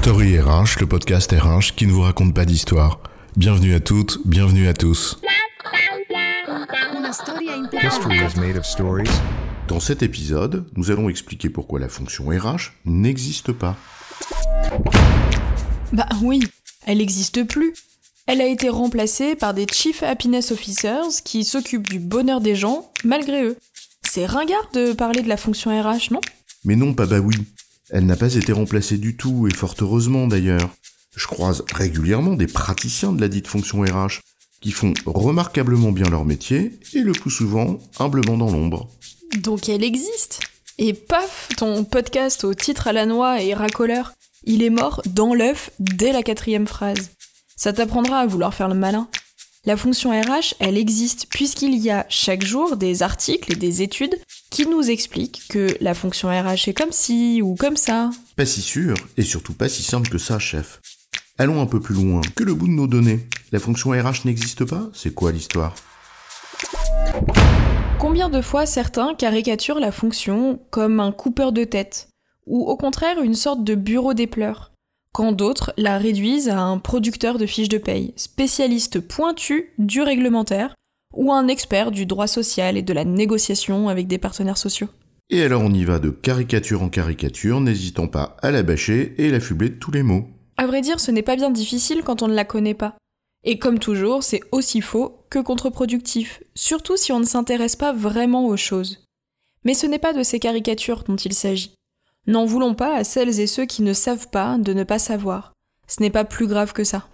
Story RH, le podcast RH qui ne vous raconte pas d'histoire. Bienvenue à toutes, bienvenue à tous. Dans cet épisode, nous allons expliquer pourquoi la fonction RH n'existe pas. Bah oui, elle n'existe plus. Elle a été remplacée par des Chief Happiness Officers qui s'occupent du bonheur des gens malgré eux. C'est ringard de parler de la fonction RH, non? Mais non, pas bah oui. Elle n'a pas été remplacée du tout, et fort heureusement d'ailleurs. Je croise régulièrement des praticiens de la dite fonction RH qui font remarquablement bien leur métier et le plus souvent humblement dans l'ombre. Donc elle existe. Et paf, ton podcast au titre à la noix et racoleur, il est mort dans l'œuf dès la quatrième phrase. Ça t'apprendra à vouloir faire le malin. La fonction RH, elle existe puisqu'il y a chaque jour des articles et des études qui nous expliquent que la fonction RH est comme ci ou comme ça. Pas si sûr, et surtout pas si simple que ça, chef. Allons un peu plus loin que le bout de nos données. La fonction RH n'existe pas? C'est quoi l'histoire? Combien de fois certains caricaturent la fonction comme un coupeur de tête, ou au contraire une sorte de bureau des pleurs, quand d'autres la réduisent à un producteur de fiches de paye, spécialiste pointu du réglementaire, ou un expert du droit social et de la négociation avec des partenaires sociaux. Et alors on y va de caricature en caricature, n'hésitant pas à la bâcher et l'affubler de tous les mots. À vrai dire, ce n'est pas bien difficile quand on ne la connaît pas. Et comme toujours, c'est aussi faux que contre-productif, surtout si on ne s'intéresse pas vraiment aux choses. Mais ce n'est pas de ces caricatures dont il s'agit. N'en voulons pas à celles et ceux qui ne savent pas de ne pas savoir. Ce n'est pas plus grave que ça.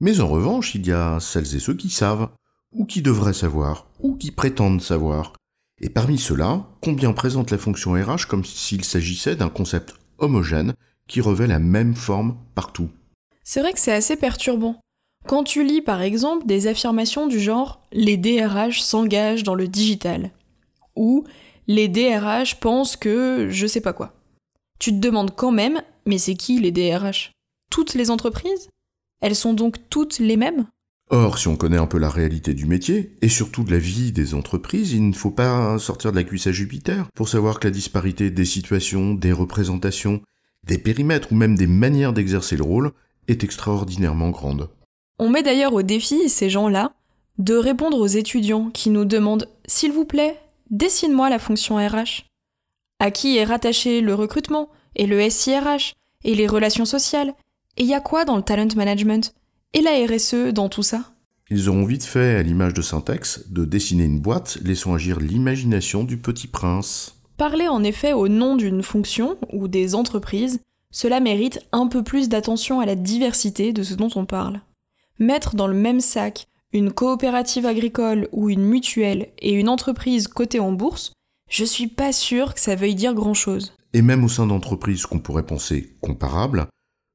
Mais en revanche, il y a celles et ceux qui savent, ou qui devraient savoir, ou qui prétendent savoir. Et parmi ceux-là, combien présente la fonction RH comme s'il s'agissait d'un concept homogène qui revêt la même forme partout? C'est vrai que c'est assez perturbant. Quand tu lis par exemple des affirmations du genre les DRH s'engagent dans le digital ou les DRH pensent que je sais pas quoi. Tu te demandes quand même, mais c'est qui les DRH Toutes les entreprises? Elles sont donc toutes les mêmes? Or, si on connaît un peu la réalité du métier, et surtout de la vie des entreprises, il ne faut pas sortir de la cuisse à Jupiter pour savoir que la disparité des situations, des représentations, des périmètres ou même des manières d'exercer le rôle est extraordinairement grande. On met d'ailleurs au défi ces gens-là de répondre aux étudiants qui nous demandent S'il vous plaît, dessine-moi la fonction RH. À qui est rattaché le recrutement et le SIRH et les relations sociales Et il y a quoi dans le talent management? Et la RSE dans tout ça Ils auront vite fait, à l'image de Syntex, de dessiner une boîte laissant agir l'imagination du petit prince. Parler en effet au nom d'une fonction ou des entreprises, cela mérite un peu plus d'attention à la diversité de ce dont on parle. Mettre dans le même sac une coopérative agricole ou une mutuelle et une entreprise cotée en bourse, je suis pas sûr que ça veuille dire grand chose. Et même au sein d'entreprises qu'on pourrait penser comparables,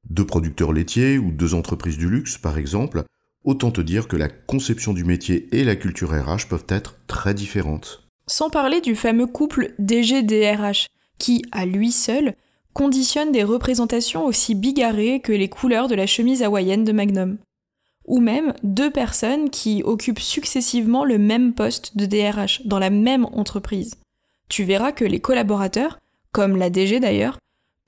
deux producteurs laitiers ou deux entreprises du luxe par exemple, autant te dire que la conception du métier et la culture RH peuvent être très différentes. Sans parler du fameux couple DG-DRH, qui, à lui seul, conditionne des représentations aussi bigarrées que les couleurs de la chemise hawaïenne de Magnum ou même deux personnes qui occupent successivement le même poste de DRH dans la même entreprise. Tu verras que les collaborateurs, comme la DG d'ailleurs,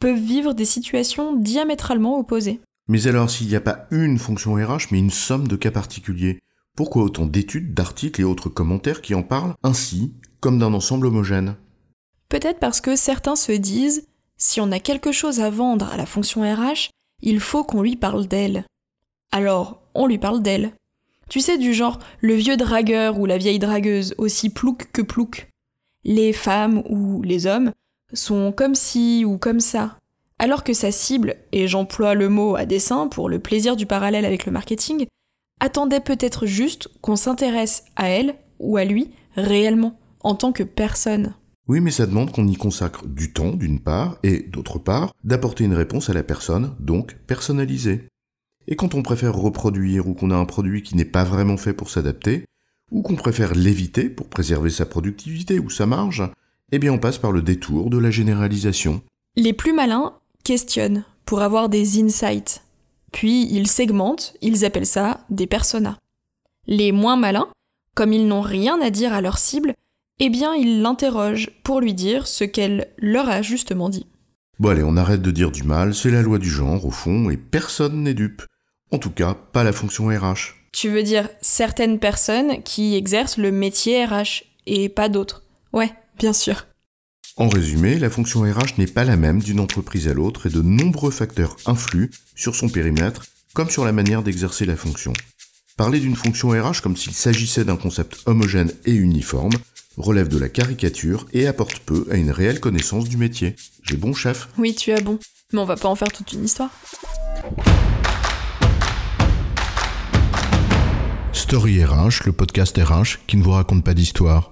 peuvent vivre des situations diamétralement opposées. Mais alors s'il n'y a pas une fonction RH mais une somme de cas particuliers, pourquoi autant d'études, d'articles et autres commentaires qui en parlent ainsi, comme d'un ensemble homogène? Peut-être parce que certains se disent, si on a quelque chose à vendre à la fonction RH, il faut qu'on lui parle d'elle. Alors, on lui parle d'elle. Tu sais, du genre le vieux dragueur ou la vieille dragueuse, aussi plouc que plouc. Les femmes ou les hommes sont comme ci ou comme ça. Alors que sa cible, et j'emploie le mot à dessein pour le plaisir du parallèle avec le marketing, attendait peut-être juste qu'on s'intéresse à elle ou à lui réellement, en tant que personne. Oui, mais ça demande qu'on y consacre du temps, d'une part, et d'autre part, d'apporter une réponse à la personne, donc personnalisée. Et quand on préfère reproduire ou qu'on a un produit qui n'est pas vraiment fait pour s'adapter, ou qu'on préfère l'éviter pour préserver sa productivité ou sa marge, eh bien on passe par le détour de la généralisation. Les plus malins questionnent pour avoir des insights. Puis ils segmentent, ils appellent ça des personas. Les moins malins, comme ils n'ont rien à dire à leur cible, eh bien ils l'interrogent pour lui dire ce qu'elle leur a justement dit. Bon allez, on arrête de dire du mal, c'est la loi du genre au fond, et personne n'est dupe. En tout cas, pas la fonction RH. Tu veux dire certaines personnes qui exercent le métier RH et pas d'autres Ouais, bien sûr. En résumé, la fonction RH n'est pas la même d'une entreprise à l'autre et de nombreux facteurs influent sur son périmètre comme sur la manière d'exercer la fonction. Parler d'une fonction RH comme s'il s'agissait d'un concept homogène et uniforme relève de la caricature et apporte peu à une réelle connaissance du métier. J'ai bon chef? Oui, tu as bon. Mais on va pas en faire toute une histoire. Story RH, le podcast RH qui ne vous raconte pas d'histoire.